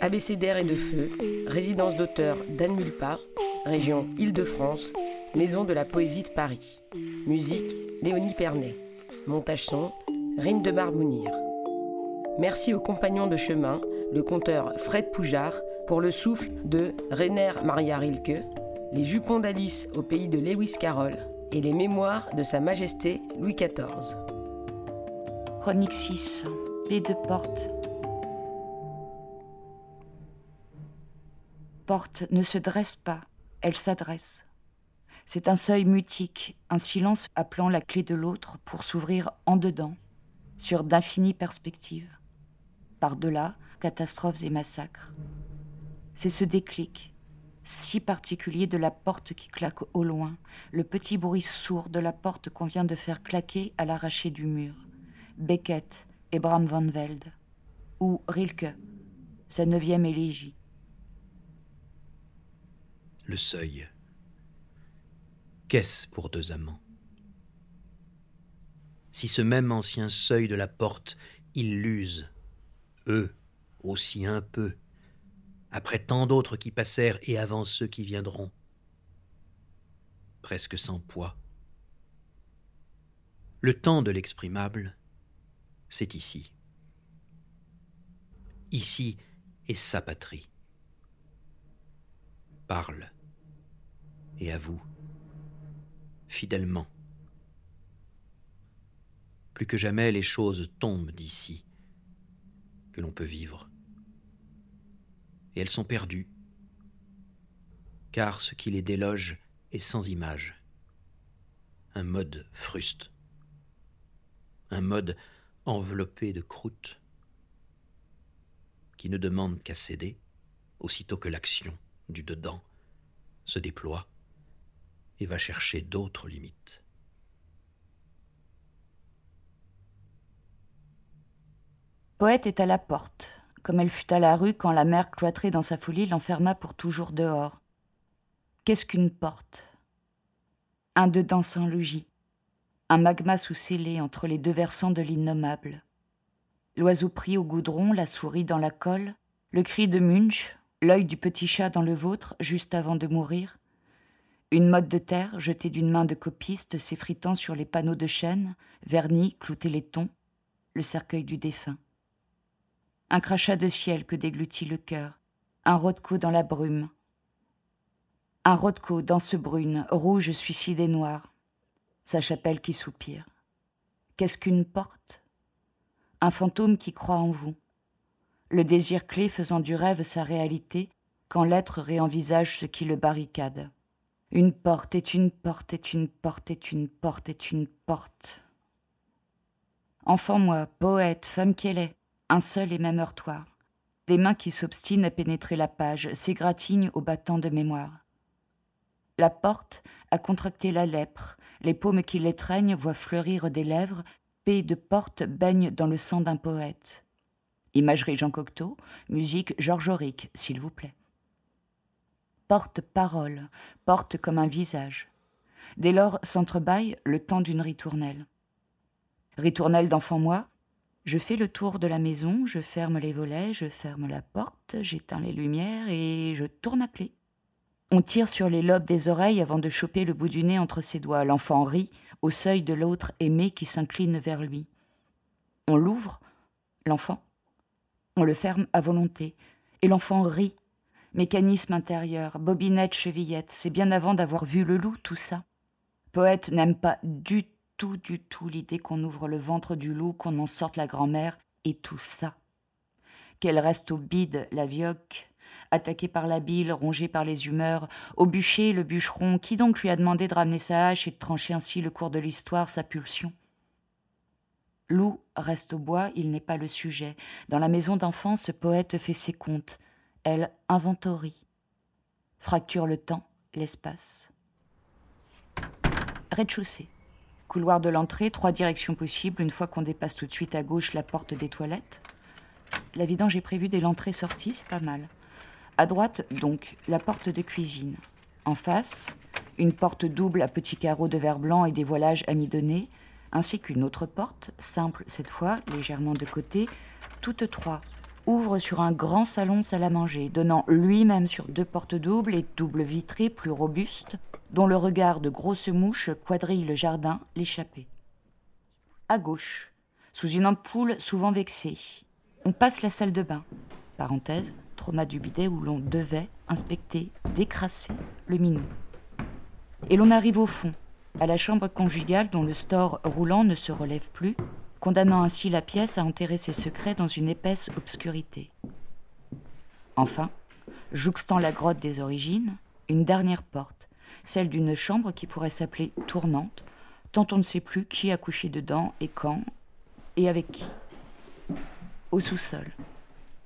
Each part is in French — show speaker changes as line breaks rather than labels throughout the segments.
Abécédaire et de feu, résidence d'auteur d'Anne Mulpa, région Île-de-France, maison de la poésie de Paris. Musique Léonie Pernet. Montage son Rime de Marmounir. Merci aux compagnons de chemin, le conteur Fred Poujard, pour le souffle de Rainer Maria Rilke, les jupons d'Alice au pays de Lewis Carroll et les mémoires de Sa Majesté Louis XIV.
Chronique 6. Les deux portes. Porte ne se dresse pas, elle s'adresse. C'est un seuil mutique, un silence appelant la clé de l'autre pour s'ouvrir en dedans, sur d'infinies perspectives. Par-delà, catastrophes et massacres. C'est ce déclic, si particulier de la porte qui claque au loin, le petit bruit sourd de la porte qu'on vient de faire claquer à l'arraché du mur. Beckett et Bram van Velde. Ou Rilke, sa neuvième élégie.
Le seuil. Qu'est-ce pour deux amants? Si ce même ancien seuil de la porte, il l'use, eux aussi un peu, après tant d'autres qui passèrent et avant ceux qui viendront, presque sans poids. Le temps de l'exprimable, c'est ici. Ici est sa patrie. Parle, et à vous, fidèlement. Plus que jamais les choses tombent d'ici, que l'on peut vivre. Et elles sont perdues, car ce qui les déloge est sans image. Un mode fruste, un mode enveloppé de croûte, qui ne demande qu'à céder aussitôt que l'action du dedans se déploie et va chercher d'autres limites.
Poète est à la porte, comme elle fut à la rue quand la mère cloîtrée dans sa folie l'enferma pour toujours dehors. Qu'est-ce qu'une porte? Un dedans sans logis, un magma sous-scellé entre les deux versants de l'innommable. L'oiseau pris au goudron, la souris dans la colle, le cri de Munch, l'œil du petit chat dans le vôtre juste avant de mourir, une motte de terre jetée d'une main de copiste s'effritant sur les panneaux de chêne, vernis, cloutés les tons, le cercueil du défunt. Un crachat de ciel que déglutit le cœur, un rodco dans la brume. Un rodco dans ce brune, rouge, suicide et noir, sa chapelle qui soupire. Qu'est-ce qu'une porte? Un fantôme qui croit en vous. Le désir clé faisant du rêve sa réalité, quand l'être réenvisage ce qui le barricade. Une porte est une porte est une porte est une porte est une porte. Enfant moi, poète, femme qu'elle est, un seul et même heurtoir. Des mains qui s'obstinent à pénétrer la page, s'égratignent au battant de mémoire. La porte a contracté la lèpre, les paumes qui l'étreignent voient fleurir des lèvres, paix de porte baigne dans le sang d'un poète. Imagerie Jean Cocteau, musique Georges Auric, s'il vous plaît. Porte-parole, porte comme un visage. Dès lors s'entrebâille le temps d'une ritournelle. Ritournelle d'enfant moi, je fais le tour de la maison, je ferme les volets, je ferme la porte, j'éteins les lumières et je tourne à clé. On tire sur les lobes des oreilles avant de choper le bout du nez entre ses doigts. L'enfant rit au seuil de l'autre aimé qui s'incline vers lui. On l'ouvre, l'enfant. On le ferme à volonté. Et l'enfant rit. Mécanisme intérieur, bobinette, chevillette, c'est bien avant d'avoir vu le loup, tout ça. Poète n'aime pas du tout, du tout l'idée qu'on ouvre le ventre du loup, qu'on en sorte la grand-mère, et tout ça. Qu'elle reste au bide, la vioque, attaqué par la bile, rongé par les humeurs, au bûcher, le bûcheron, qui donc lui a demandé de ramener sa hache et de trancher ainsi le cours de l'histoire, sa pulsion? Loup reste au bois, il n'est pas le sujet. Dans la maison d'enfants, ce poète fait ses comptes. Elle inventorie. Fracture le temps, l'espace. Rez-de-chaussée. Couloir de l'entrée, trois directions possibles une fois qu'on dépasse tout de suite à gauche la porte des toilettes. La vidange est prévue dès l'entrée-sortie, c'est pas mal. À droite, donc, la porte de cuisine. En face, une porte double à petits carreaux de verre blanc et des voilages amidonnés, ainsi qu'une autre porte, simple cette fois, légèrement de côté, toutes trois, ouvrent sur un grand salon salle à manger, donnant lui-même sur deux portes doubles et doubles vitrées plus robustes, dont le regard de grosses mouches quadrille le jardin, l'échappée. À gauche, sous une ampoule souvent vexée, on passe la salle de bain, parenthèse, trauma du bidet où l'on devait inspecter, décrasser le minou. Et l'on arrive au fond, à la chambre conjugale dont le store roulant ne se relève plus, condamnant ainsi la pièce à enterrer ses secrets dans une épaisse obscurité. Enfin, jouxtant la grotte des origines, une dernière porte, celle d'une chambre qui pourrait s'appeler tournante, tant on ne sait plus qui a couché dedans et quand, et avec qui. Au sous-sol,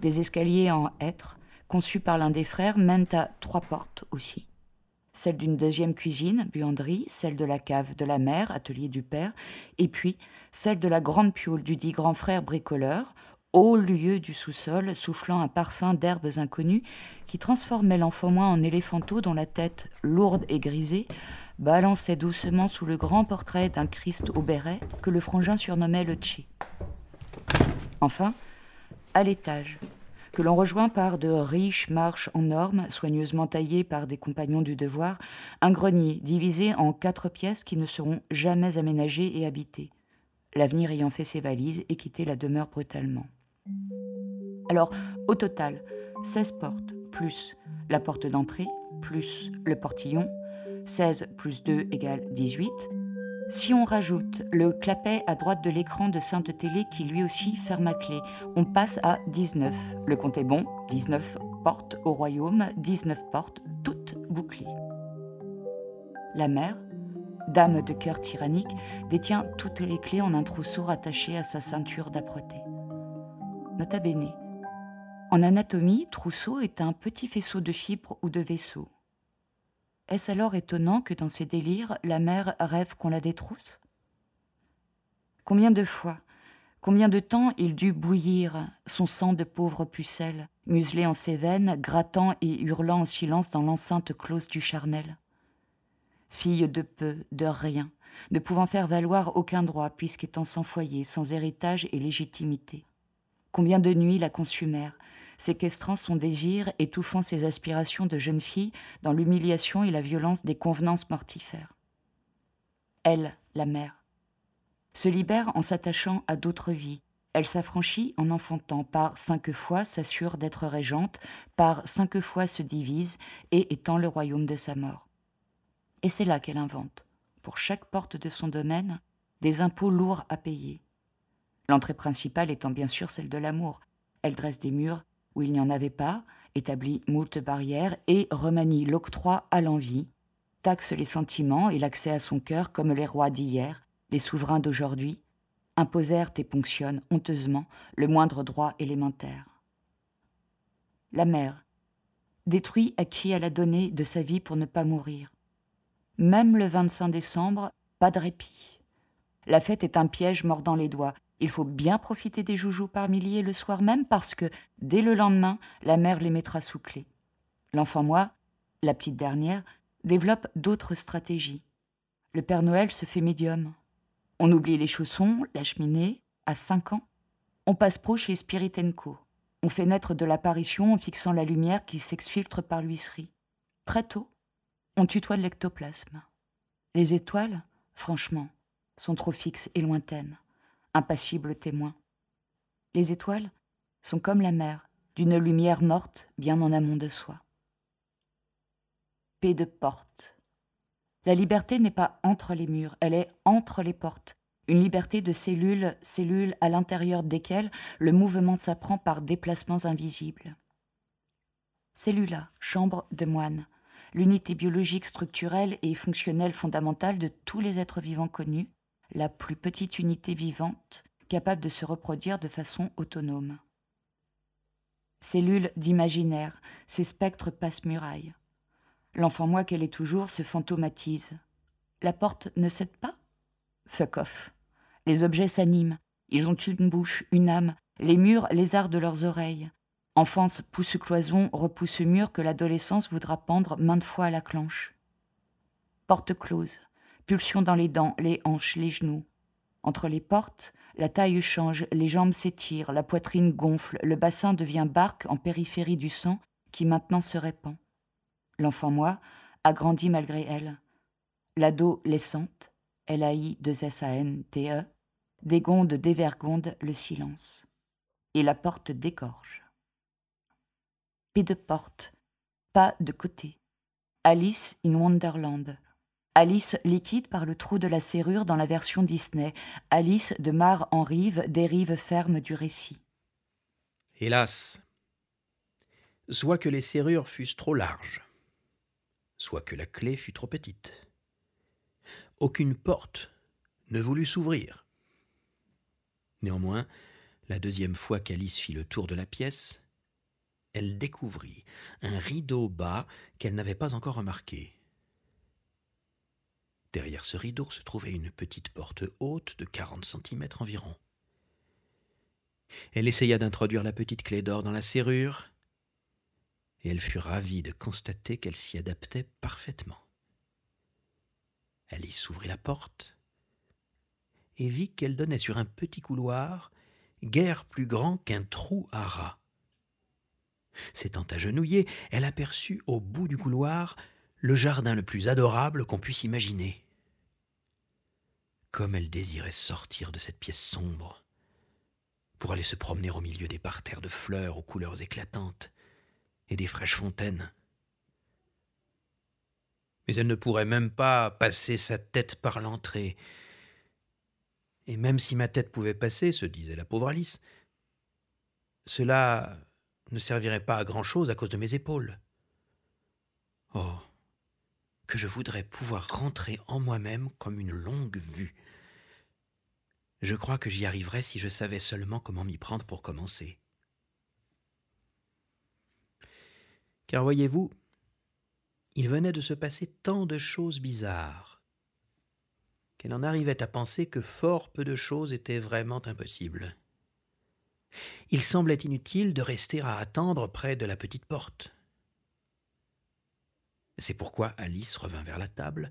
des escaliers en hêtre, conçus par l'un des frères, mènent à trois portes aussi celle d'une deuxième cuisine, buanderie, celle de la cave de la mère, atelier du père, et puis celle de la grande pioule du dit grand frère bricoleur, haut lieu du sous-sol, soufflant un parfum d'herbes inconnues qui transformait l'enfant moins en éléphanteau dont la tête, lourde et grisée, balançait doucement sous le grand portrait d'un Christ au béret que le frangin surnommait le Tchi. Enfin, à l'étage, que l'on rejoint par de riches marches en orme, soigneusement taillées par des compagnons du devoir, un grenier divisé en quatre pièces qui ne seront jamais aménagées et habitées, l'avenir ayant fait ses valises et quitté la demeure brutalement. Alors, au total, 16 portes, plus la porte d'entrée, plus le portillon, 16 plus 2 égale 18, si on rajoute le clapet à droite de l'écran de Sainte Télé qui lui aussi ferme à clé, on passe à 19. Le compte est bon, 19 portes au royaume, 19 portes toutes bouclées. La mère, dame de cœur tyrannique, détient toutes les clés en un trousseau rattaché à sa ceinture d'âpreté. Nota bene. En anatomie, trousseau est un petit faisceau de fibres ou de vaisseaux. Est-ce alors étonnant que dans ses délires, la mère rêve qu'on la détrousse? Combien de fois, combien de temps il dut bouillir son sang de pauvre pucelle, muselé en ses veines, grattant et hurlant en silence dans l'enceinte close du charnel? Fille de peu, de rien, ne pouvant faire valoir aucun droit puisqu'étant sans foyer, sans héritage et légitimité. Combien de nuits la consumèrent, séquestrant son désir, étouffant ses aspirations de jeune fille dans l'humiliation et la violence des convenances mortifères. Elle, la mère, se libère en s'attachant à d'autres vies. Elle s'affranchit en enfantant, par cinq fois s'assure d'être régente, par cinq fois se divise et étend le royaume de sa mort. Et c'est là qu'elle invente, pour chaque porte de son domaine, des impôts lourds à payer. L'entrée principale étant bien sûr celle de l'amour. Elle dresse des murs où il n'y en avait pas, établit moult barrières et remanie l'octroi à l'envie, taxe les sentiments et l'accès à son cœur comme les rois d'hier, les souverains d'aujourd'hui, imposèrent et ponctionnent honteusement le moindre droit élémentaire. La mère détruit à qui elle a donné de sa vie pour ne pas mourir. Même le 25 décembre, pas de répit. La fête est un piège mordant les doigts, il faut bien profiter des joujoux par milliers le soir même parce que, dès le lendemain, la mère les mettra sous clé. L'enfant moi, la petite dernière, développe d'autres stratégies. Le Père Noël se fait médium. On oublie les chaussons, la cheminée, à cinq ans. On passe pro chez Spirit. On fait naître de l'apparition en fixant la lumière qui s'exfiltre par l'huisserie. Très tôt, on tutoie l'ectoplasme. Les étoiles, franchement, sont trop fixes et lointaines impassible témoin. Les étoiles sont comme la mer, d'une lumière morte bien en amont de soi. P de porte. La liberté n'est pas entre les murs, elle est entre les portes. Une liberté de cellules, cellules à l'intérieur desquelles le mouvement s'apprend par déplacements invisibles. Cellula, chambre de moine, l'unité biologique structurelle et fonctionnelle fondamentale de tous les êtres vivants connus, la plus petite unité vivante capable de se reproduire de façon autonome. Cellule d'imaginaire, ces spectres passe-murailles. L'enfant moi qu'elle est toujours se fantomatise. La porte ne cède pas? Fuck off. Les objets s'animent. Ils ont une bouche, une âme. Les murs lézardent leurs oreilles. Enfance pousse cloison, repousse mur que l'adolescence voudra pendre maintes fois à la clenche. Porte close. Pulsion dans les dents, les hanches, les genoux. Entre les portes, la taille change, les jambes s'étirent, la poitrine gonfle, le bassin devient barque en périphérie du sang qui maintenant se répand. L'enfant moi a grandi malgré elle. L'ado laissante, L-A-I-2-S-A-N-T-E, dégonde, dévergonde le silence. Et la porte dégorge. P de porte, pas de côté. Alice in Wonderland. Alice liquide par le trou de la serrure dans la version Disney. Alice de mar en rive, dérive ferme du récit.
Hélas, soit que les serrures fussent trop larges, soit que la clé fût trop petite. Aucune porte ne voulut s'ouvrir. Néanmoins, la deuxième fois qu'Alice fit le tour de la pièce, elle découvrit un rideau bas qu'elle n'avait pas encore remarqué. Derrière ce rideau se trouvait une petite porte haute de quarante centimètres environ. Elle essaya d'introduire la petite clé d'or dans la serrure, et elle fut ravie de constater qu'elle s'y adaptait parfaitement. Alice ouvrit la porte et vit qu'elle donnait sur un petit couloir, guère plus grand qu'un trou à rats. S'étant agenouillée, elle aperçut au bout du couloir le jardin le plus adorable qu'on puisse imaginer. Comme elle désirait sortir de cette pièce sombre pour aller se promener au milieu des parterres de fleurs aux couleurs éclatantes et des fraîches fontaines. Mais elle ne pourrait même pas passer sa tête par l'entrée. Et même si ma tête pouvait passer, se disait la pauvre Alice, cela ne servirait pas à grand-chose à cause de mes épaules. Oh, que je voudrais pouvoir rentrer en moi-même comme une longue vue. Je crois que j'y arriverais si je savais seulement comment m'y prendre pour commencer. Car voyez-vous, il venait de se passer tant de choses bizarres qu'elle en arrivait à penser que fort peu de choses étaient vraiment impossibles. Il semblait inutile de rester à attendre près de la petite porte. C'est pourquoi Alice revint vers la table,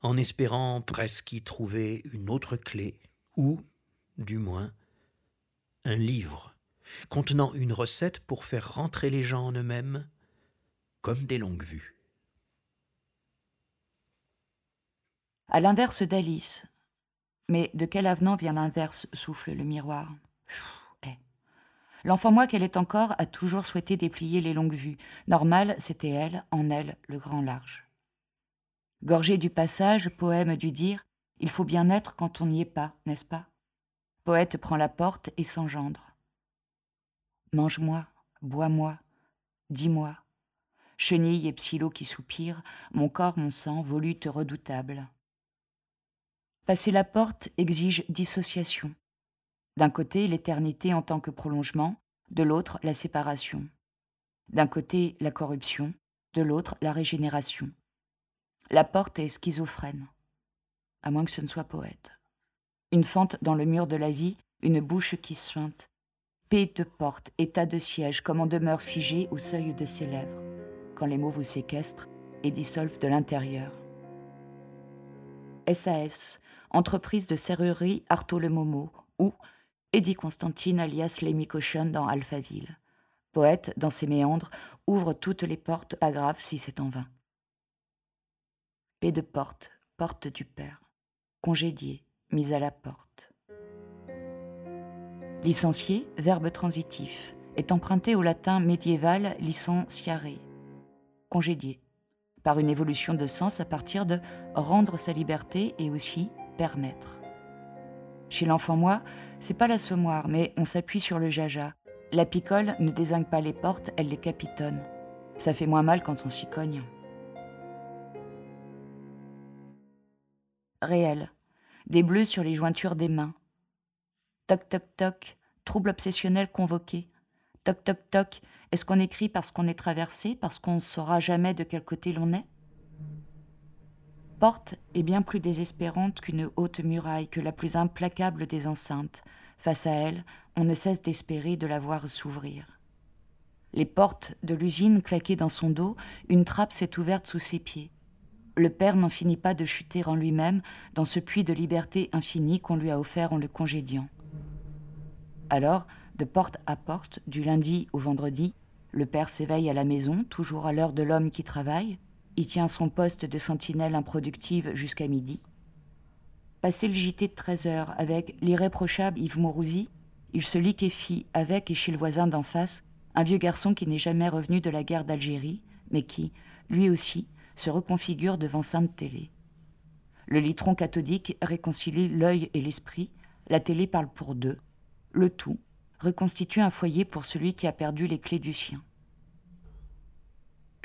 en espérant presque y trouver une autre clé, ou, du moins, un livre contenant une recette pour faire rentrer les gens en eux-mêmes comme des longues vues.
À l'inverse d'Alice. Mais de quel avenant vient l'inverse souffle le miroir? L'enfant moi qu'elle est encore a toujours souhaité déplier les longues vues. Normal, c'était elle, en elle, le grand large. Gorgé du passage, poème du dire, il faut bien être quand on n'y est pas, n'est-ce pas? Poète prend la porte et s'engendre. Mange-moi, bois-moi, dis-moi. Chenille et psylo qui soupirent, mon corps, mon sang, volute redoutable. Passer la porte exige dissociation. D'un côté, l'éternité en tant que prolongement, de l'autre, la séparation. D'un côté, la corruption, de l'autre, la régénération. La porte est schizophrène, à moins que ce ne soit poète. Une fente dans le mur de la vie, une bouche qui suinte. Paix de porte, état de siège, comme en demeure figé au seuil de ses lèvres, quand les mots vous séquestrent et dissolvent de l'intérieur. SAS, entreprise de serrurerie Artaud le Momo, ou Eddie Constantine alias Lémi Cochon dans Alphaville. Poète, dans ses méandres, ouvre toutes les portes, pas grave si c'est en vain. Paix de porte, porte du père. Congédié, mise à la porte. Licencié, verbe transitif, est emprunté au latin médiéval licenciare, congédié, par une évolution de sens à partir de rendre sa liberté et aussi permettre. Chez l'enfant moi, c'est pas l'assommoir, mais on s'appuie sur le jaja. La picole ne désigne pas les portes, elle les capitonne. Ça fait moins mal quand on s'y cogne. Réel. Des bleus sur les jointures des mains. Toc toc toc, trouble obsessionnel convoqué. Toc toc toc, est-ce qu'on écrit parce qu'on est traversé, parce qu'on ne saura jamais de quel côté l'on est? Porte est bien plus désespérante qu'une haute muraille, que la plus implacable des enceintes. Face à elle, on ne cesse d'espérer de la voir s'ouvrir. Les portes de l'usine claquées dans son dos, une trappe s'est ouverte sous ses pieds. Le père n'en finit pas de chuter en lui-même dans ce puits de liberté infinie qu'on lui a offert en le congédiant. Alors, de porte à porte, du lundi au vendredi, le père s'éveille à la maison, toujours à l'heure de l'homme qui travaille. Il tient son poste de sentinelle improductive jusqu'à midi. Passé le JT de 13 heures avec l'irréprochable Yves Mourouzi, il se liquéfie avec et chez le voisin d'en face, un vieux garçon qui n'est jamais revenu de la guerre d'Algérie, mais qui, lui aussi, se reconfigure devant Sainte Télé. Le litron cathodique réconcilie l'œil et l'esprit, la télé parle pour deux, le tout reconstitue un foyer pour celui qui a perdu les clés du sien.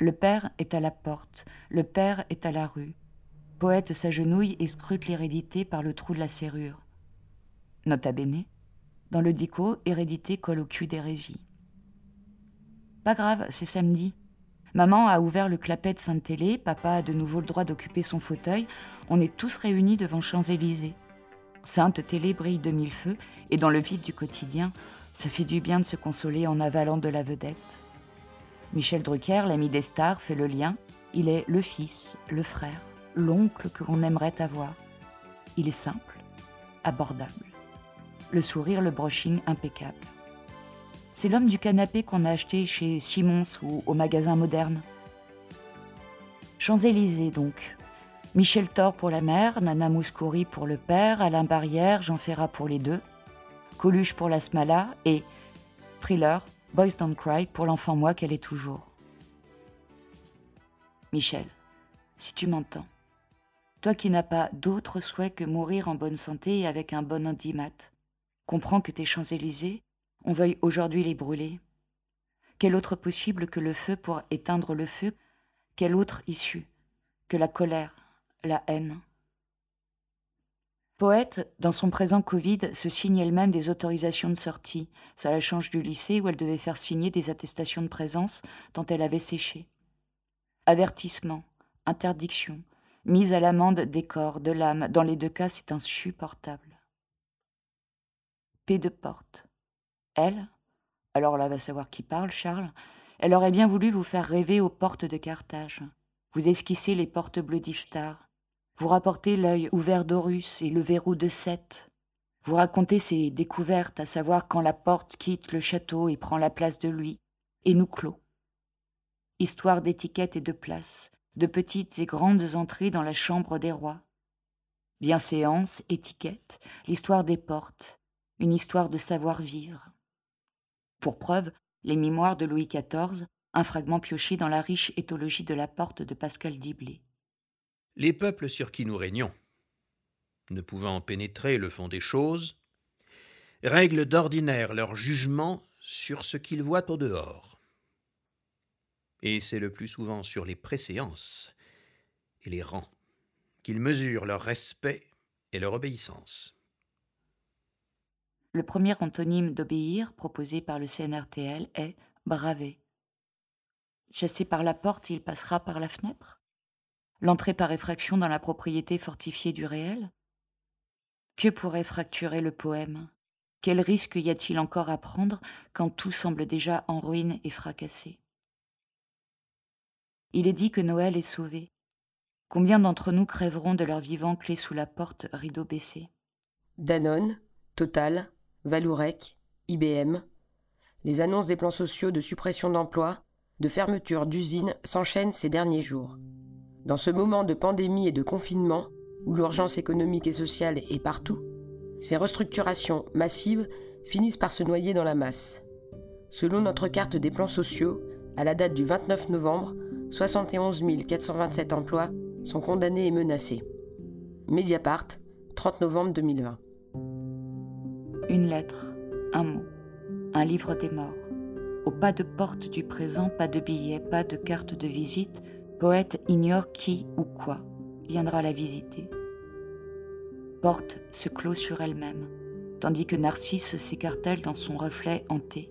Le père est à la porte, le père est à la rue. Poète s'agenouille et scrute l'hérédité par le trou de la serrure. Nota bene, dans le dico, hérédité colle au cul d'hérésie. Pas grave, c'est samedi. Maman a ouvert le clapet de Sainte-Télé, papa a de nouveau le droit d'occuper son fauteuil, on est tous réunis devant Champs-Élysées. Sainte Télé brille de mille feux, et dans le vide du quotidien, ça fait du bien de se consoler en avalant de la vedette. Michel Drucker, l'ami des stars, fait le lien. Il est le fils, le frère, l'oncle que l'on aimerait avoir. Il est simple, abordable. Le sourire, le brushing impeccable. C'est l'homme du canapé qu'on a acheté chez Simons ou au magasin moderne. Champs-Élysées donc. Michel Thor pour la mère, Nana Mouskouri pour le père, Alain Barrière, Jean Ferrat pour les deux. Coluche pour la Smala et Thriller, Boys Don't Cry pour l'enfant moi qu'elle est toujours. Michel, si tu m'entends, toi qui n'as pas d'autre souhait que mourir en bonne santé et avec un bon andimat, comprends que tes Champs-Élysées, on veuille aujourd'hui les brûler. Quel autre possible que le feu pour éteindre le feu? Quelle autre issue que la colère, la haine? Poète, dans son présent Covid, se signe elle-même des autorisations de sortie. Ça la change du lycée où elle devait faire signer des attestations de présence dont elle avait séché. Avertissement, interdiction, mise à l'amende des corps, de l'âme, dans les deux cas, c'est insupportable. P de porte. Elle, alors là va savoir qui parle, Charles, elle aurait bien voulu vous faire rêver aux portes de Carthage. Vous esquissez les portes bleues d'Istar, vous rapportez l'œil ouvert d'Horus et le verrou de Seth. Vous racontez ses découvertes, à savoir quand la porte quitte le château et prend la place de lui, et nous clôt. Histoire d'étiquette et de place, de petites et grandes entrées dans la chambre des rois. Bienséance, étiquette, l'histoire des portes, une histoire de savoir-vivre. Pour preuve, les mémoires de Louis XIV, un fragment pioché dans la riche éthologie de la porte de Pascal Diblé.
Les peuples sur qui nous régnons, ne pouvant pénétrer le fond des choses, règlent d'ordinaire leur jugement sur ce qu'ils voient au dehors. Et c'est le plus souvent sur les préséances et les rangs qu'ils mesurent leur respect et leur obéissance.
Le premier antonyme d'obéir proposé par le CNRTL est braver. Chassé par la porte, il passera par la fenêtre? L'entrée par effraction dans la propriété fortifiée du réel? Que pourrait fracturer le poème? Quel risque y a-t-il encore à prendre quand tout semble déjà en ruine et fracassé? Il est dit que Noël est sauvé. Combien d'entre nous crèveront de leur vivant clé sous la porte, rideau baissé?
Danone, Total, Valourec, IBM. Les annonces des plans sociaux de suppression d'emplois, de fermeture d'usines s'enchaînent ces derniers jours. Dans ce moment de pandémie et de confinement, où l'urgence économique et sociale est partout, ces restructurations massives finissent par se noyer dans la masse. Selon notre carte des plans sociaux, à la date du 29 novembre, 71 427 emplois sont condamnés et menacés. Mediapart, 30 novembre 2020.
Une lettre, un mot, un livre des morts. Au pas de porte du présent, pas de billet, pas de carte de visite, Poète ignore qui ou quoi viendra la visiter. Porte se clôt sur elle-même, tandis que Narcisse s'écartèle dans son reflet hanté,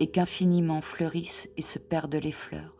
et qu'infiniment fleurissent et se perdent les fleurs.